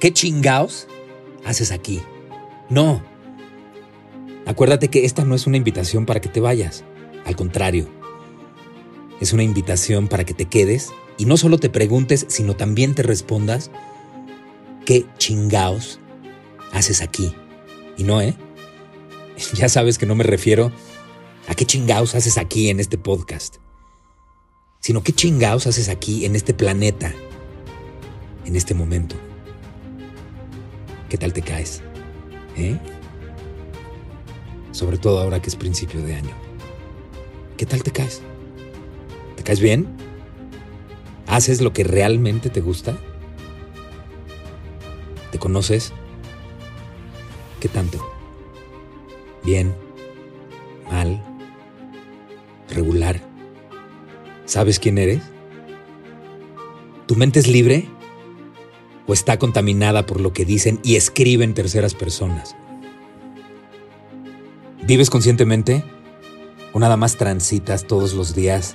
¿Qué chingaos haces aquí? No. Acuérdate que esta no es una invitación para que te vayas. Al contrario. Es una invitación para que te quedes y no solo te preguntes, sino también te respondas, ¿qué chingaos haces aquí? Y no, ¿eh? Ya sabes que no me refiero a qué chingaos haces aquí en este podcast, sino qué chingaos haces aquí en este planeta, en este momento. ¿Qué tal te caes? ¿Eh? Sobre todo ahora que es principio de año. ¿Qué tal te caes? ¿Te caes bien? ¿Haces lo que realmente te gusta? ¿Te conoces? ¿Qué tanto? ¿Bien? ¿Mal? ¿Regular? ¿Sabes quién eres? ¿Tu mente es libre? O está contaminada por lo que dicen y escriben terceras personas. ¿Vives conscientemente o nada más transitas todos los días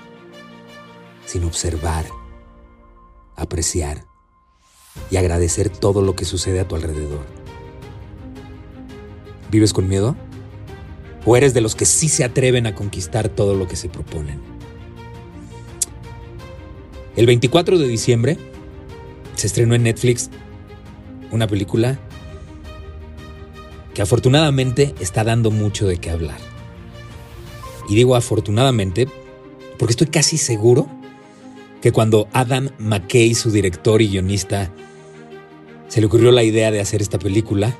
sin observar, apreciar y agradecer todo lo que sucede a tu alrededor? ¿Vives con miedo? ¿O eres de los que sí se atreven a conquistar todo lo que se proponen? El 24 de diciembre se estrenó en Netflix una película que afortunadamente está dando mucho de qué hablar. Y digo afortunadamente porque estoy casi seguro que cuando Adam McKay, su director y guionista, se le ocurrió la idea de hacer esta película,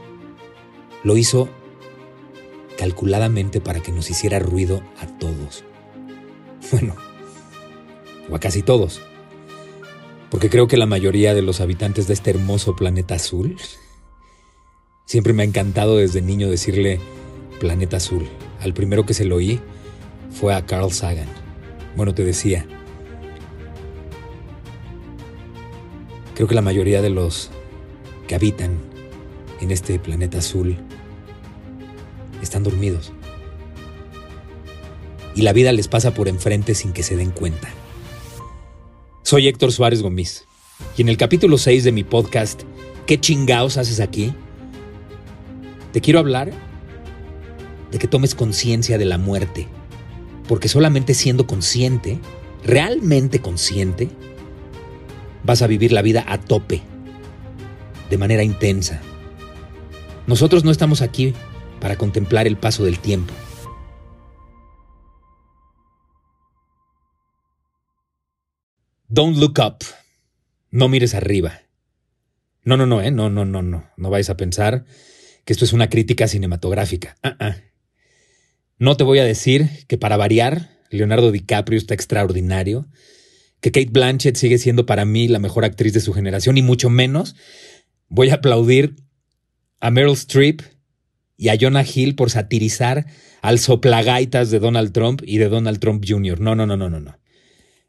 lo hizo calculadamente para que nos hiciera ruido a todos. Bueno, o a casi todos porque creo que la mayoría de los habitantes de este hermoso planeta azul, siempre me ha encantado desde niño decirle planeta azul. Al primero que se lo oí fue a Carl Sagan. Bueno, te decía, creo que la mayoría de los que habitan en este planeta azul están dormidos. Y la vida les pasa por enfrente sin que se den cuenta. Soy Héctor Suárez Gómez y en el capítulo 6 de mi podcast, ¿Qué chingaos haces aquí? Te quiero hablar de que tomes conciencia de la muerte, porque solamente siendo consciente, realmente consciente, vas a vivir la vida a tope, de manera intensa. Nosotros no estamos aquí para contemplar el paso del tiempo. Don't look up. No mires arriba. No, no, no, ¿eh? No, no, no, no. No vais a pensar que esto es una crítica cinematográfica. Ah. No te voy a decir que para variar, Leonardo DiCaprio está extraordinario, que Kate Blanchett sigue siendo para mí la mejor actriz de su generación y mucho menos voy a aplaudir a Meryl Streep y a Jonah Hill por satirizar al soplagaitas de Donald Trump y de Donald Trump Jr. No, no, no, no, no, no.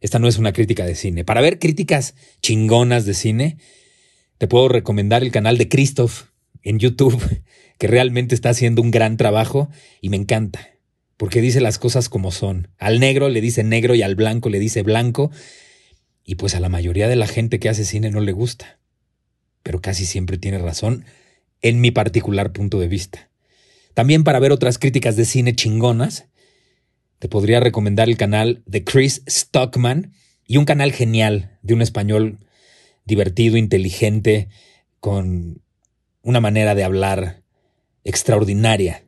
Esta no es una crítica de cine. Para ver críticas chingonas de cine, te puedo recomendar el canal de Christoph en YouTube, que realmente está haciendo un gran trabajo y me encanta, porque dice las cosas como son. Al negro le dice negro y al blanco le dice blanco, y pues a la mayoría de la gente que hace cine no le gusta. Pero casi siempre tiene razón en mi particular punto de vista. También para ver otras críticas de cine chingonas, te podría recomendar el canal de Chris Stockman y un canal genial de un español divertido, inteligente, con una manera de hablar extraordinaria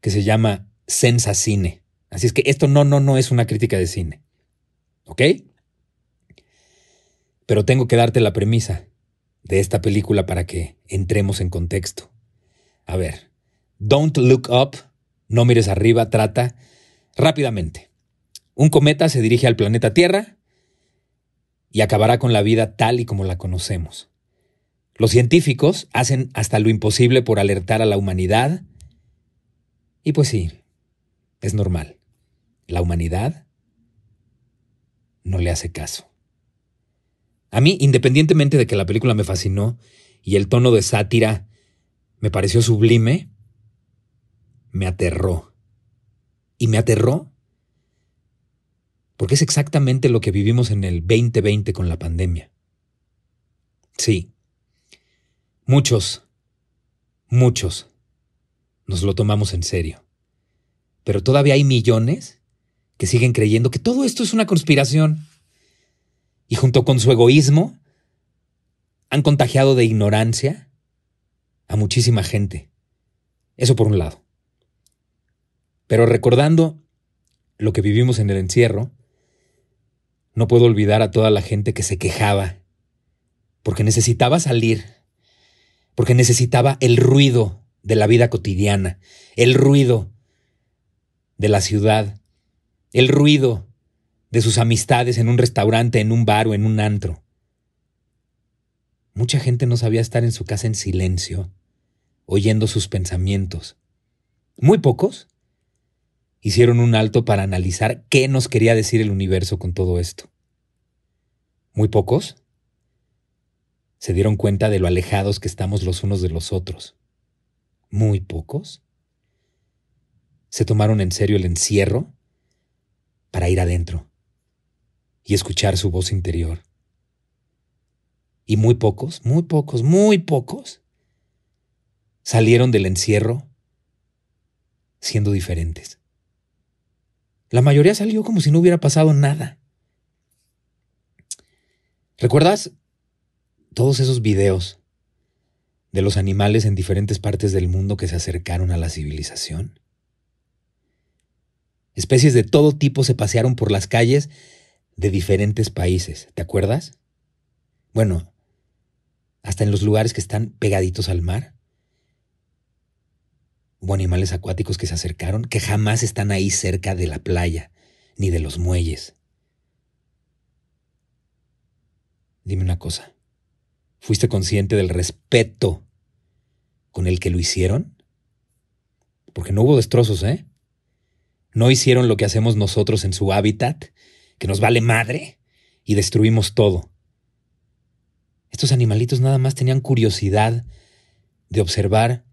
que se llama Sensa Cine. Así es que esto no, no, no es una crítica de cine. ¿Ok? Pero tengo que darte la premisa de esta película para que entremos en contexto. A ver, Don't Look Up, no mires arriba, trata Rápidamente. Un cometa se dirige al planeta Tierra y acabará con la vida tal y como la conocemos. Los científicos hacen hasta lo imposible por alertar a la humanidad. Y pues sí, es normal. La humanidad no le hace caso. A mí, independientemente de que la película me fascinó y el tono de sátira me pareció sublime, me aterró. Y me aterró porque es exactamente lo que vivimos en el 2020 con la pandemia. Sí, muchos, muchos nos lo tomamos en serio. Pero todavía hay millones que siguen creyendo que todo esto es una conspiración. Y junto con su egoísmo, han contagiado de ignorancia a muchísima gente. Eso por un lado. Pero recordando lo que vivimos en el encierro, no puedo olvidar a toda la gente que se quejaba, porque necesitaba salir, porque necesitaba el ruido de la vida cotidiana, el ruido de la ciudad, el ruido de sus amistades en un restaurante, en un bar o en un antro. Mucha gente no sabía estar en su casa en silencio, oyendo sus pensamientos. Muy pocos hicieron un alto para analizar qué nos quería decir el universo con todo esto. Muy pocos se dieron cuenta de lo alejados que estamos los unos de los otros. Muy pocos se tomaron en serio el encierro para ir adentro y escuchar su voz interior. Y muy pocos, muy pocos, muy pocos salieron del encierro siendo diferentes. La mayoría salió como si no hubiera pasado nada. ¿Recuerdas todos esos videos de los animales en diferentes partes del mundo que se acercaron a la civilización? Especies de todo tipo se pasearon por las calles de diferentes países, ¿te acuerdas? Bueno, hasta en los lugares que están pegaditos al mar. Hubo animales acuáticos que se acercaron, que jamás están ahí cerca de la playa, ni de los muelles. Dime una cosa, ¿fuiste consciente del respeto con el que lo hicieron? Porque no hubo destrozos, ¿eh? No hicieron lo que hacemos nosotros en su hábitat, que nos vale madre, y destruimos todo. Estos animalitos nada más tenían curiosidad de observar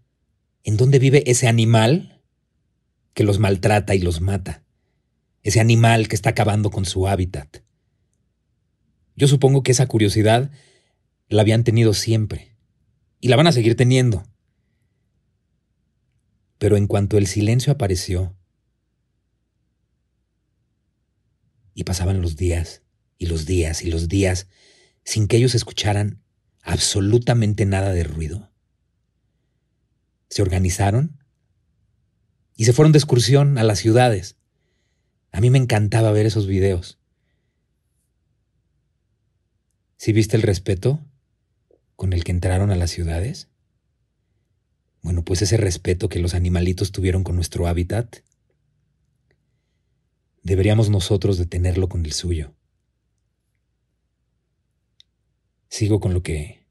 en dónde vive ese animal que los maltrata y los mata, ese animal que está acabando con su hábitat. Yo supongo que esa curiosidad la habían tenido siempre y la van a seguir teniendo. Pero en cuanto el silencio apareció y pasaban los días y los días y los días sin que ellos escucharan absolutamente nada de ruido, se organizaron y se fueron de excursión a las ciudades. A mí me encantaba ver esos videos. ¿Sí viste el respeto con el que entraron a las ciudades? Bueno, pues ese respeto que los animalitos tuvieron con nuestro hábitat, deberíamos nosotros de tenerlo con el suyo. Sigo con lo que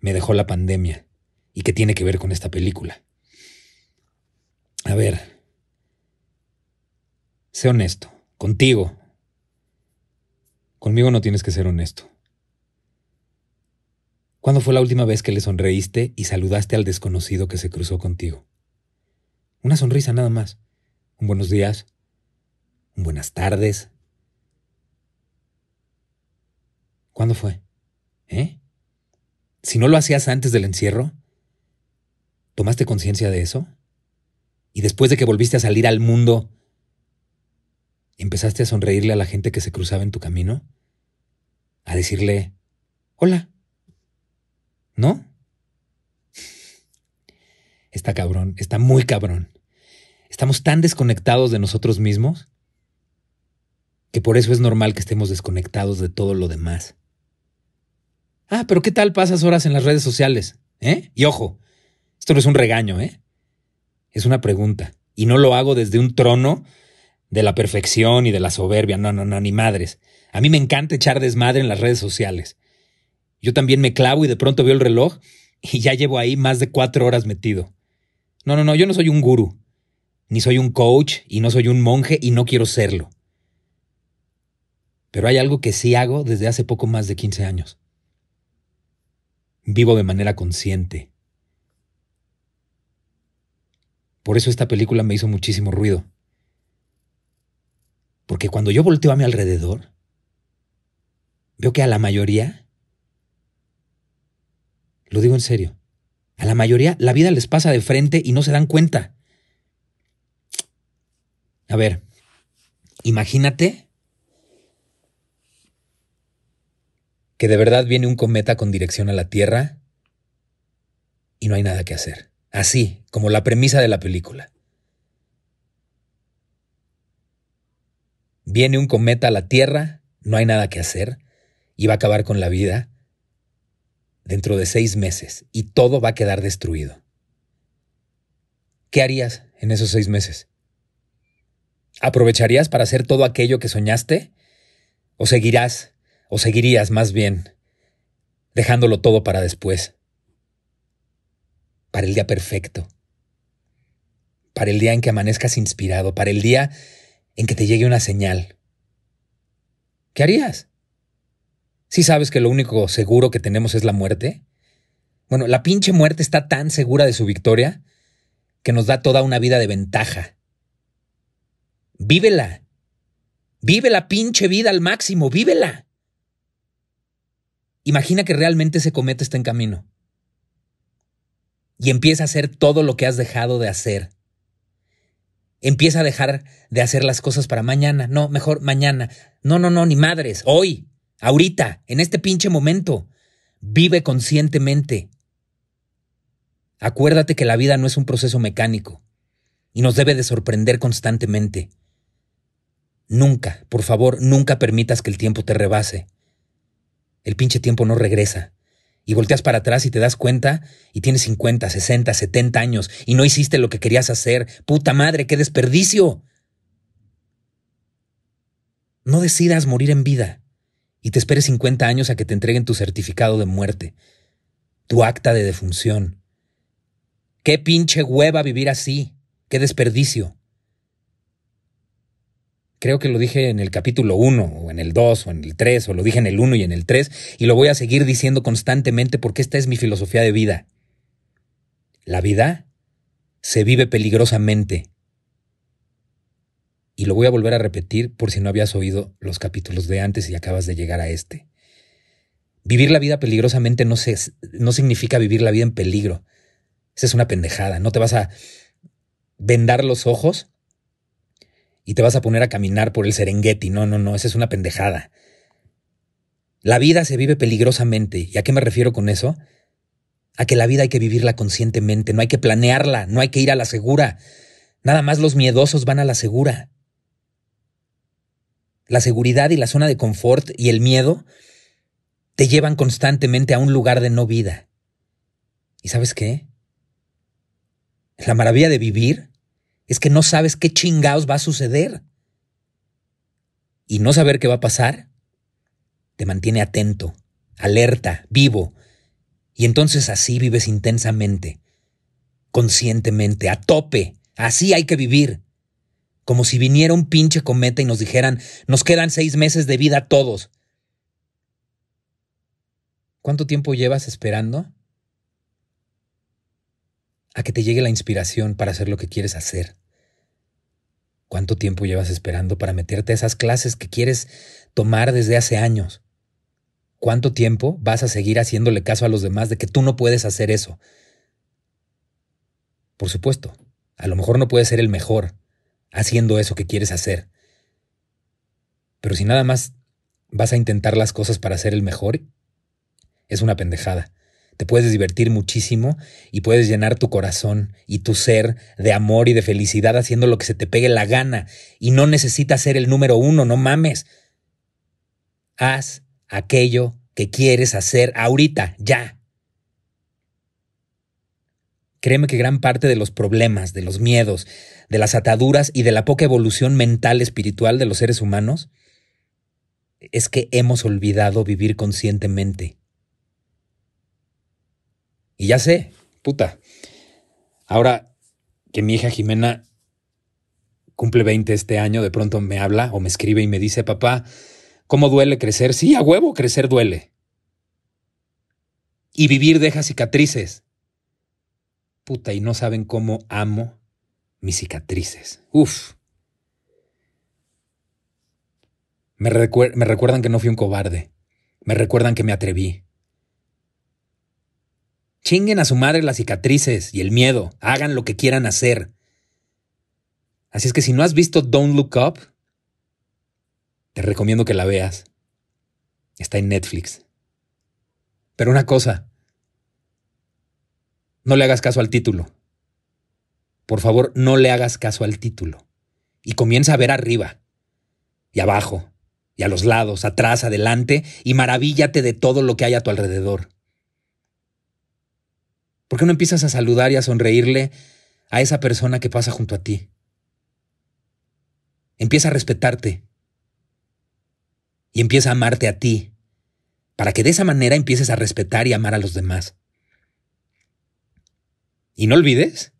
me dejó la pandemia y qué tiene que ver con esta película. A ver, sé honesto, contigo. Conmigo no tienes que ser honesto. ¿Cuándo fue la última vez que le sonreíste y saludaste al desconocido que se cruzó contigo? Una sonrisa nada más. Un buenos días. Un buenas tardes. ¿Cuándo fue? ¿Eh? Si no lo hacías antes del encierro, ¿Tomaste conciencia de eso? Y después de que volviste a salir al mundo, ¿empezaste a sonreírle a la gente que se cruzaba en tu camino? A decirle, hola. ¿No? Está cabrón, está muy cabrón. Estamos tan desconectados de nosotros mismos que por eso es normal que estemos desconectados de todo lo demás. Ah, pero ¿qué tal pasas horas en las redes sociales? ¿Eh? Y ojo, esto no es un regaño, ¿eh? Es una pregunta. Y no lo hago desde un trono de la perfección y de la soberbia. No, no, no, ni madres. A mí me encanta echar desmadre en las redes sociales. Yo también me clavo y de pronto veo el reloj y ya llevo ahí más de cuatro horas metido. No, no, no, yo no soy un gurú, ni soy un coach y no soy un monje y no quiero serlo. Pero hay algo que sí hago desde hace poco más de 15 años. Vivo de manera consciente. Por eso esta película me hizo muchísimo ruido. Porque cuando yo volteo a mi alrededor, veo que a la mayoría, lo digo en serio, a la mayoría la vida les pasa de frente y no se dan cuenta. A ver, imagínate que de verdad viene un cometa con dirección a la Tierra y no hay nada que hacer. Así, como la premisa de la película. Viene un cometa a la Tierra, no hay nada que hacer, y va a acabar con la vida dentro de seis meses, y todo va a quedar destruido. ¿Qué harías en esos seis meses? ¿Aprovecharías para hacer todo aquello que soñaste? ¿O seguirás, o seguirías más bien, dejándolo todo para después? Para el día perfecto. Para el día en que amanezcas inspirado, para el día en que te llegue una señal. ¿Qué harías? ¿Sí sabes que lo único seguro que tenemos es la muerte? Bueno, la pinche muerte está tan segura de su victoria que nos da toda una vida de ventaja. Vívela. Vive la pinche vida al máximo, vívela. Imagina que realmente ese cometa está en camino. Y empieza a hacer todo lo que has dejado de hacer. Empieza a dejar de hacer las cosas para mañana. No, mejor mañana. No, no, no, ni madres. Hoy. Ahorita. En este pinche momento. Vive conscientemente. Acuérdate que la vida no es un proceso mecánico y nos debe de sorprender constantemente. Nunca, por favor, nunca permitas que el tiempo te rebase. El pinche tiempo no regresa y volteas para atrás y te das cuenta y tienes 50, 60, 70 años y no hiciste lo que querías hacer. Puta madre, qué desperdicio. No decidas morir en vida y te esperes 50 años a que te entreguen tu certificado de muerte, tu acta de defunción. Qué pinche hueva vivir así, qué desperdicio. Creo que lo dije en el capítulo 1, o en el 2, o en el 3, o lo dije en el 1 y en el 3, y lo voy a seguir diciendo constantemente porque esta es mi filosofía de vida. La vida se vive peligrosamente. Y lo voy a volver a repetir por si no habías oído los capítulos de antes y acabas de llegar a este. Vivir la vida peligrosamente no, no significa vivir la vida en peligro. Esa es una pendejada. No te vas a vendar los ojos y te vas a poner a caminar por el Serengeti. No, no, no, esa es una pendejada. La vida se vive peligrosamente. ¿Y a qué me refiero con eso? A que la vida hay que vivirla conscientemente, no hay que planearla, no hay que ir a la segura. Nada más los miedosos van a la segura. La seguridad y la zona de confort y el miedo te llevan constantemente a un lugar de no vida. ¿Y sabes qué? La maravilla de vivir es que no sabes qué chingados va a suceder. Y no saber qué va a pasar te mantiene atento, alerta, vivo. Y entonces así vives intensamente, conscientemente, a tope. Así hay que vivir. Como si viniera un pinche cometa y nos dijeran, nos quedan seis meses de vida todos. ¿Cuánto tiempo llevas esperando? A que te llegue la inspiración para hacer lo que quieres hacer. ¿Cuánto tiempo llevas esperando para meterte a esas clases que quieres tomar desde hace años? ¿Cuánto tiempo vas a seguir haciéndole caso a los demás de que tú no puedes hacer eso? Por supuesto, a lo mejor no puedes ser el mejor haciendo eso que quieres hacer. Pero si nada más vas a intentar las cosas para ser el mejor, es una pendejada te puedes divertir muchísimo y puedes llenar tu corazón y tu ser de amor y de felicidad haciendo lo que se te pegue la gana y no necesitas ser el número uno, no mames. Haz aquello que quieres hacer ahorita, ya. Créeme que gran parte de los problemas, de los miedos, de las ataduras y de la poca evolución mental espiritual de los seres humanos es que hemos olvidado vivir conscientemente. Y ya sé, puta. Ahora que mi hija Jimena cumple 20 este año, de pronto me habla o me escribe y me dice, papá, ¿cómo duele crecer? Sí, a huevo, crecer duele. Y vivir deja cicatrices. Puta, y no saben cómo amo mis cicatrices. Uf. Me, me recuerdan que no fui un cobarde. Me recuerdan que me atreví. Chinguen a su madre las cicatrices y el miedo. Hagan lo que quieran hacer. Así es que si no has visto Don't Look Up, te recomiendo que la veas. Está en Netflix. Pero una cosa, no le hagas caso al título. Por favor, no le hagas caso al título. Y comienza a ver arriba, y abajo, y a los lados, atrás, adelante, y maravíllate de todo lo que hay a tu alrededor. ¿Por qué no empiezas a saludar y a sonreírle a esa persona que pasa junto a ti? Empieza a respetarte y empieza a amarte a ti, para que de esa manera empieces a respetar y amar a los demás. Y no olvides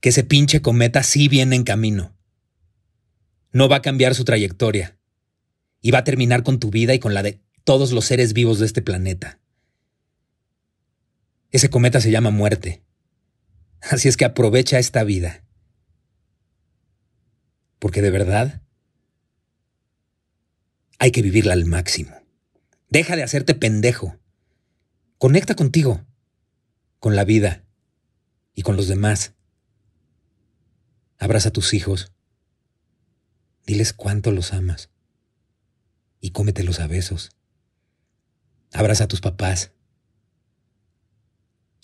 que ese pinche cometa sí viene en camino. No va a cambiar su trayectoria y va a terminar con tu vida y con la de todos los seres vivos de este planeta. Ese cometa se llama muerte. Así es que aprovecha esta vida. Porque de verdad hay que vivirla al máximo. Deja de hacerte pendejo. Conecta contigo, con la vida y con los demás. Abraza a tus hijos. Diles cuánto los amas. Y cómetelos a besos. Abraza a tus papás.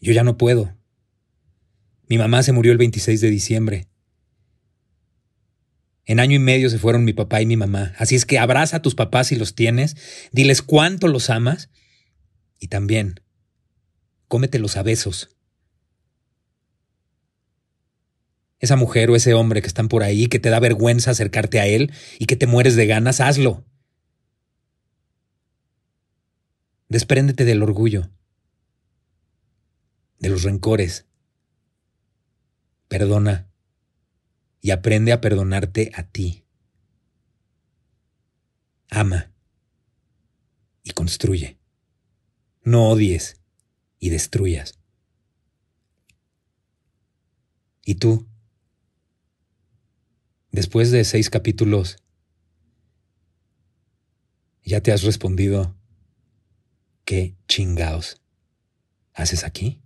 Yo ya no puedo. Mi mamá se murió el 26 de diciembre. En año y medio se fueron mi papá y mi mamá. Así es que abraza a tus papás si los tienes, diles cuánto los amas y también cómetelos a besos. Esa mujer o ese hombre que están por ahí, que te da vergüenza acercarte a él y que te mueres de ganas, hazlo. Despréndete del orgullo de los rencores. Perdona y aprende a perdonarte a ti. Ama y construye. No odies y destruyas. ¿Y tú? Después de seis capítulos, ¿ya te has respondido qué chingaos haces aquí?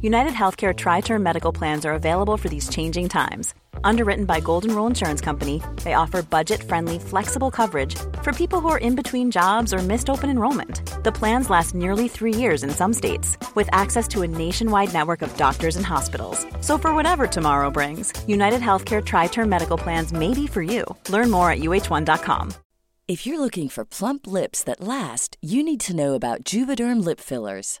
United Healthcare Tri Term Medical Plans are available for these changing times. Underwritten by Golden Rule Insurance Company, they offer budget friendly, flexible coverage for people who are in between jobs or missed open enrollment. The plans last nearly three years in some states, with access to a nationwide network of doctors and hospitals. So, for whatever tomorrow brings, United Healthcare Tri Term Medical Plans may be for you. Learn more at uh1.com. If you're looking for plump lips that last, you need to know about Juvederm lip fillers.